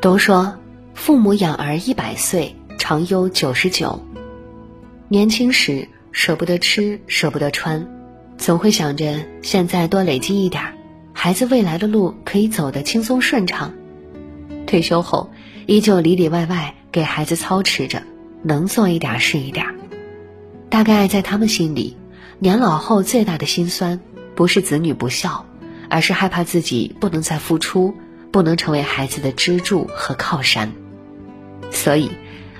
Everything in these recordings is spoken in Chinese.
都说父母养儿一百岁，常忧九十九。年轻时舍不得吃，舍不得穿，总会想着现在多累积一点，孩子未来的路可以走得轻松顺畅。退休后依旧里里外外给孩子操持着，能做一点是一点。大概在他们心里，年老后最大的心酸，不是子女不孝，而是害怕自己不能再付出。不能成为孩子的支柱和靠山，所以，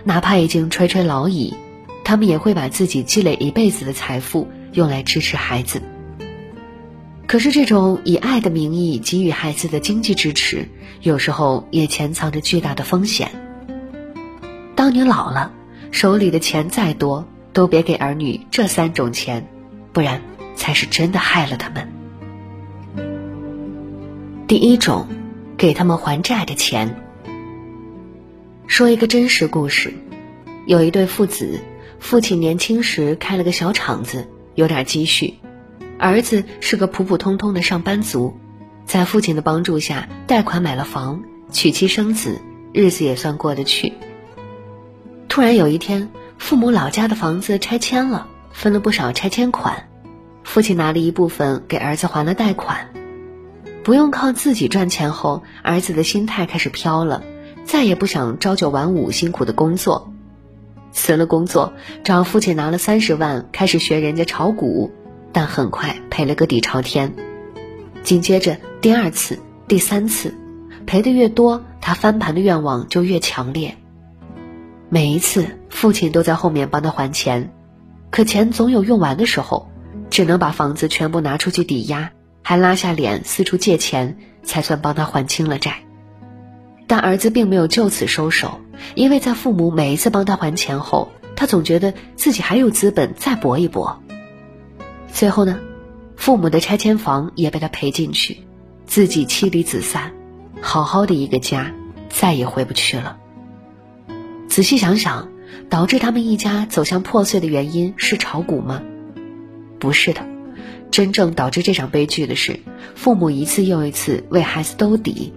哪怕已经垂垂老矣，他们也会把自己积累一辈子的财富用来支持孩子。可是，这种以爱的名义给予孩子的经济支持，有时候也潜藏着巨大的风险。当你老了，手里的钱再多，都别给儿女这三种钱，不然才是真的害了他们。第一种。给他们还债的钱。说一个真实故事，有一对父子，父亲年轻时开了个小厂子，有点积蓄，儿子是个普普通通的上班族，在父亲的帮助下贷款买了房，娶妻生子，日子也算过得去。突然有一天，父母老家的房子拆迁了，分了不少拆迁款，父亲拿了一部分给儿子还了贷款。不用靠自己赚钱后，儿子的心态开始飘了，再也不想朝九晚五辛苦的工作，辞了工作，找父亲拿了三十万，开始学人家炒股，但很快赔了个底朝天。紧接着第二次、第三次，赔的越多，他翻盘的愿望就越强烈。每一次，父亲都在后面帮他还钱，可钱总有用完的时候，只能把房子全部拿出去抵押。还拉下脸四处借钱，才算帮他还清了债。但儿子并没有就此收手，因为在父母每一次帮他还钱后，他总觉得自己还有资本再搏一搏。最后呢，父母的拆迁房也被他赔进去，自己妻离子散，好好的一个家再也回不去了。仔细想想，导致他们一家走向破碎的原因是炒股吗？不是的。真正导致这场悲剧的是，父母一次又一次为孩子兜底。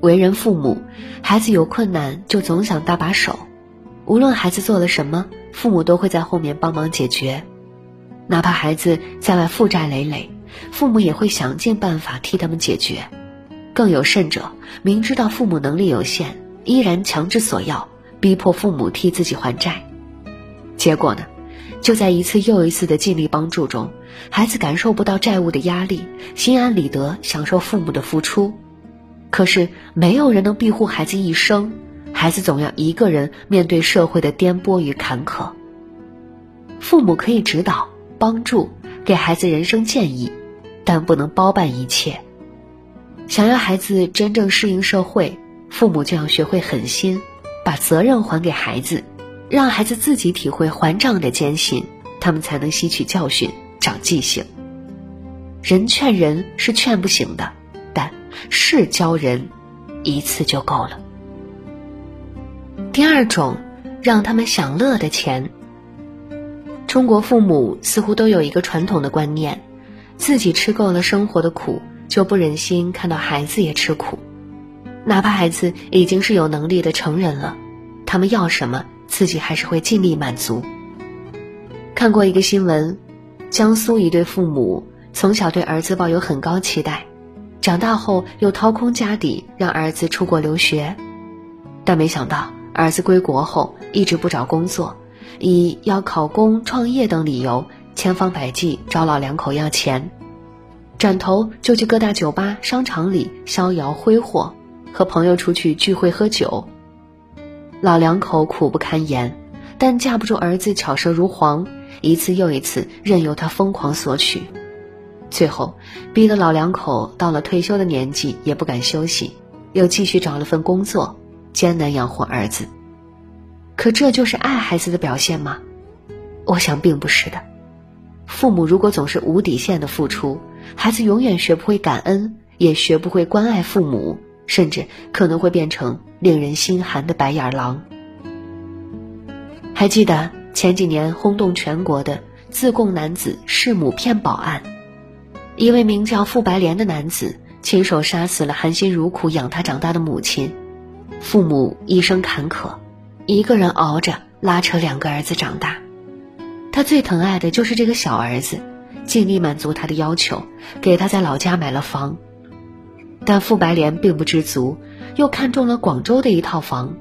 为人父母，孩子有困难就总想搭把手，无论孩子做了什么，父母都会在后面帮忙解决。哪怕孩子在外负债累累，父母也会想尽办法替他们解决。更有甚者，明知道父母能力有限，依然强制索要，逼迫父母替自己还债。结果呢？就在一次又一次的尽力帮助中，孩子感受不到债务的压力，心安理得享受父母的付出。可是没有人能庇护孩子一生，孩子总要一个人面对社会的颠簸与坎坷。父母可以指导、帮助，给孩子人生建议，但不能包办一切。想要孩子真正适应社会，父母就要学会狠心，把责任还给孩子。让孩子自己体会还账的艰辛，他们才能吸取教训、长记性。人劝人是劝不醒的，但事教人，一次就够了。第二种，让他们享乐的钱。中国父母似乎都有一个传统的观念：自己吃够了生活的苦，就不忍心看到孩子也吃苦，哪怕孩子已经是有能力的成人了，他们要什么？自己还是会尽力满足。看过一个新闻，江苏一对父母从小对儿子抱有很高期待，长大后又掏空家底让儿子出国留学，但没想到儿子归国后一直不找工作，以要考公、创业等理由，千方百计找老两口要钱，转头就去各大酒吧、商场里逍遥挥霍，和朋友出去聚会喝酒。老两口苦不堪言，但架不住儿子巧舌如簧，一次又一次任由他疯狂索取，最后逼得老两口到了退休的年纪也不敢休息，又继续找了份工作，艰难养活儿子。可这就是爱孩子的表现吗？我想并不是的。父母如果总是无底线的付出，孩子永远学不会感恩，也学不会关爱父母。甚至可能会变成令人心寒的白眼狼。还记得前几年轰动全国的自贡男子弑母骗保案，一位名叫傅白莲的男子亲手杀死了含辛茹苦养他长大的母亲，父母一生坎坷，一个人熬着拉扯两个儿子长大。他最疼爱的就是这个小儿子，尽力满足他的要求，给他在老家买了房。但傅白莲并不知足，又看中了广州的一套房。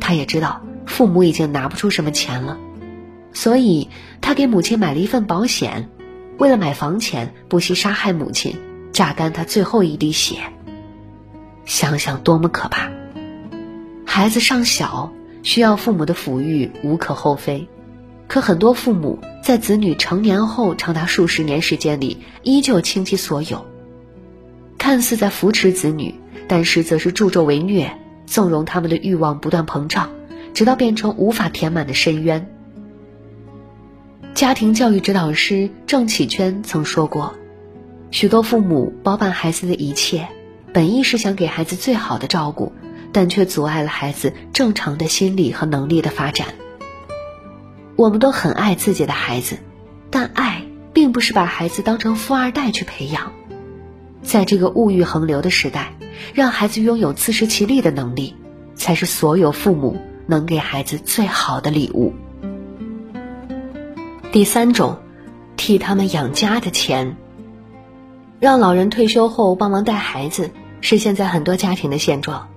他也知道父母已经拿不出什么钱了，所以他给母亲买了一份保险，为了买房钱不惜杀害母亲，榨干他最后一滴血。想想多么可怕！孩子尚小，需要父母的抚育，无可厚非。可很多父母在子女成年后，长达数十年时间里，依旧倾其所有，看似在扶持子女，但实则是助纣为虐，纵容他们的欲望不断膨胀，直到变成无法填满的深渊。家庭教育指导师郑启娟曾说过：“许多父母包办孩子的一切。”本意是想给孩子最好的照顾，但却阻碍了孩子正常的心理和能力的发展。我们都很爱自己的孩子，但爱并不是把孩子当成富二代去培养。在这个物欲横流的时代，让孩子拥有自食其力的能力，才是所有父母能给孩子最好的礼物。第三种，替他们养家的钱，让老人退休后帮忙带孩子。是现在很多家庭的现状，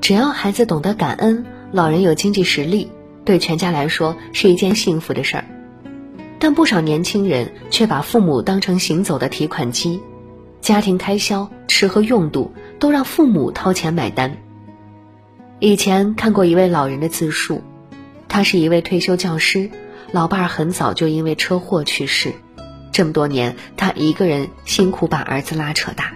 只要孩子懂得感恩，老人有经济实力，对全家来说是一件幸福的事儿。但不少年轻人却把父母当成行走的提款机，家庭开销、吃喝用度都让父母掏钱买单。以前看过一位老人的自述，他是一位退休教师，老伴儿很早就因为车祸去世，这么多年他一个人辛苦把儿子拉扯大。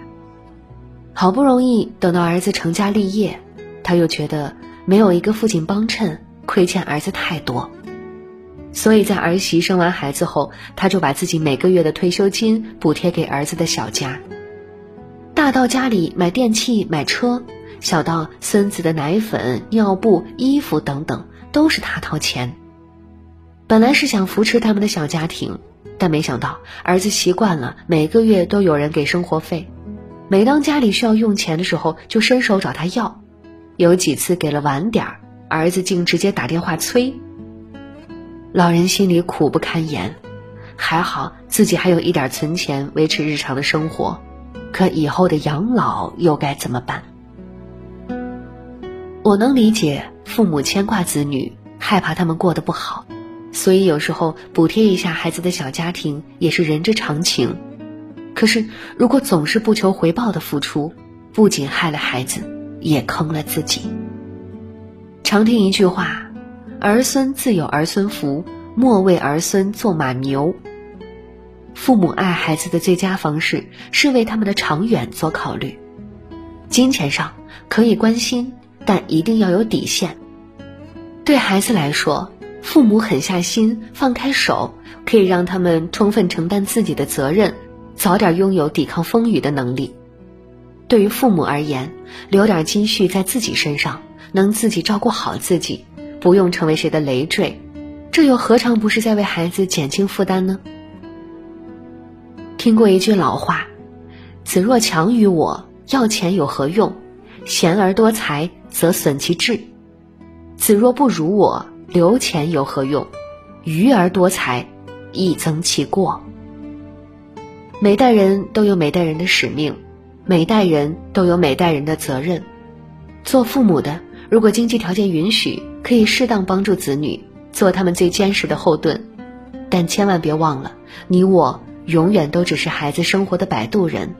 好不容易等到儿子成家立业，他又觉得没有一个父亲帮衬，亏欠儿子太多，所以在儿媳生完孩子后，他就把自己每个月的退休金补贴给儿子的小家，大到家里买电器、买车，小到孙子的奶粉、尿布、衣服等等，都是他掏钱。本来是想扶持他们的小家庭，但没想到儿子习惯了每个月都有人给生活费。每当家里需要用钱的时候，就伸手找他要。有几次给了晚点儿，儿子竟直接打电话催。老人心里苦不堪言，还好自己还有一点存钱维持日常的生活，可以后的养老又该怎么办？我能理解父母牵挂子女，害怕他们过得不好，所以有时候补贴一下孩子的小家庭也是人之常情。可是，如果总是不求回报的付出，不仅害了孩子，也坑了自己。常听一句话：“儿孙自有儿孙福，莫为儿孙做马牛。”父母爱孩子的最佳方式是为他们的长远做考虑。金钱上可以关心，但一定要有底线。对孩子来说，父母狠下心、放开手，可以让他们充分承担自己的责任。早点拥有抵抗风雨的能力，对于父母而言，留点积蓄在自己身上，能自己照顾好自己，不用成为谁的累赘，这又何尝不是在为孩子减轻负担呢？听过一句老话：“子若强于我，要钱有何用？贤而多财，则损其志；子若不如我，留钱有何用？愚而多财，亦增其过。”每代人都有每代人的使命，每代人都有每代人的责任。做父母的，如果经济条件允许，可以适当帮助子女，做他们最坚实的后盾。但千万别忘了，你我永远都只是孩子生活的摆渡人。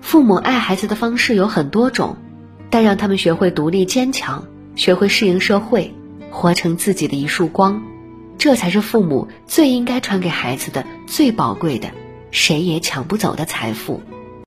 父母爱孩子的方式有很多种，但让他们学会独立坚强，学会适应社会，活成自己的一束光，这才是父母最应该传给孩子的最宝贵的。谁也抢不走的财富。